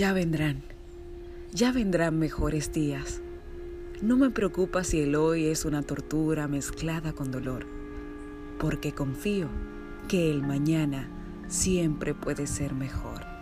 Ya vendrán, ya vendrán mejores días. No me preocupa si el hoy es una tortura mezclada con dolor, porque confío que el mañana siempre puede ser mejor.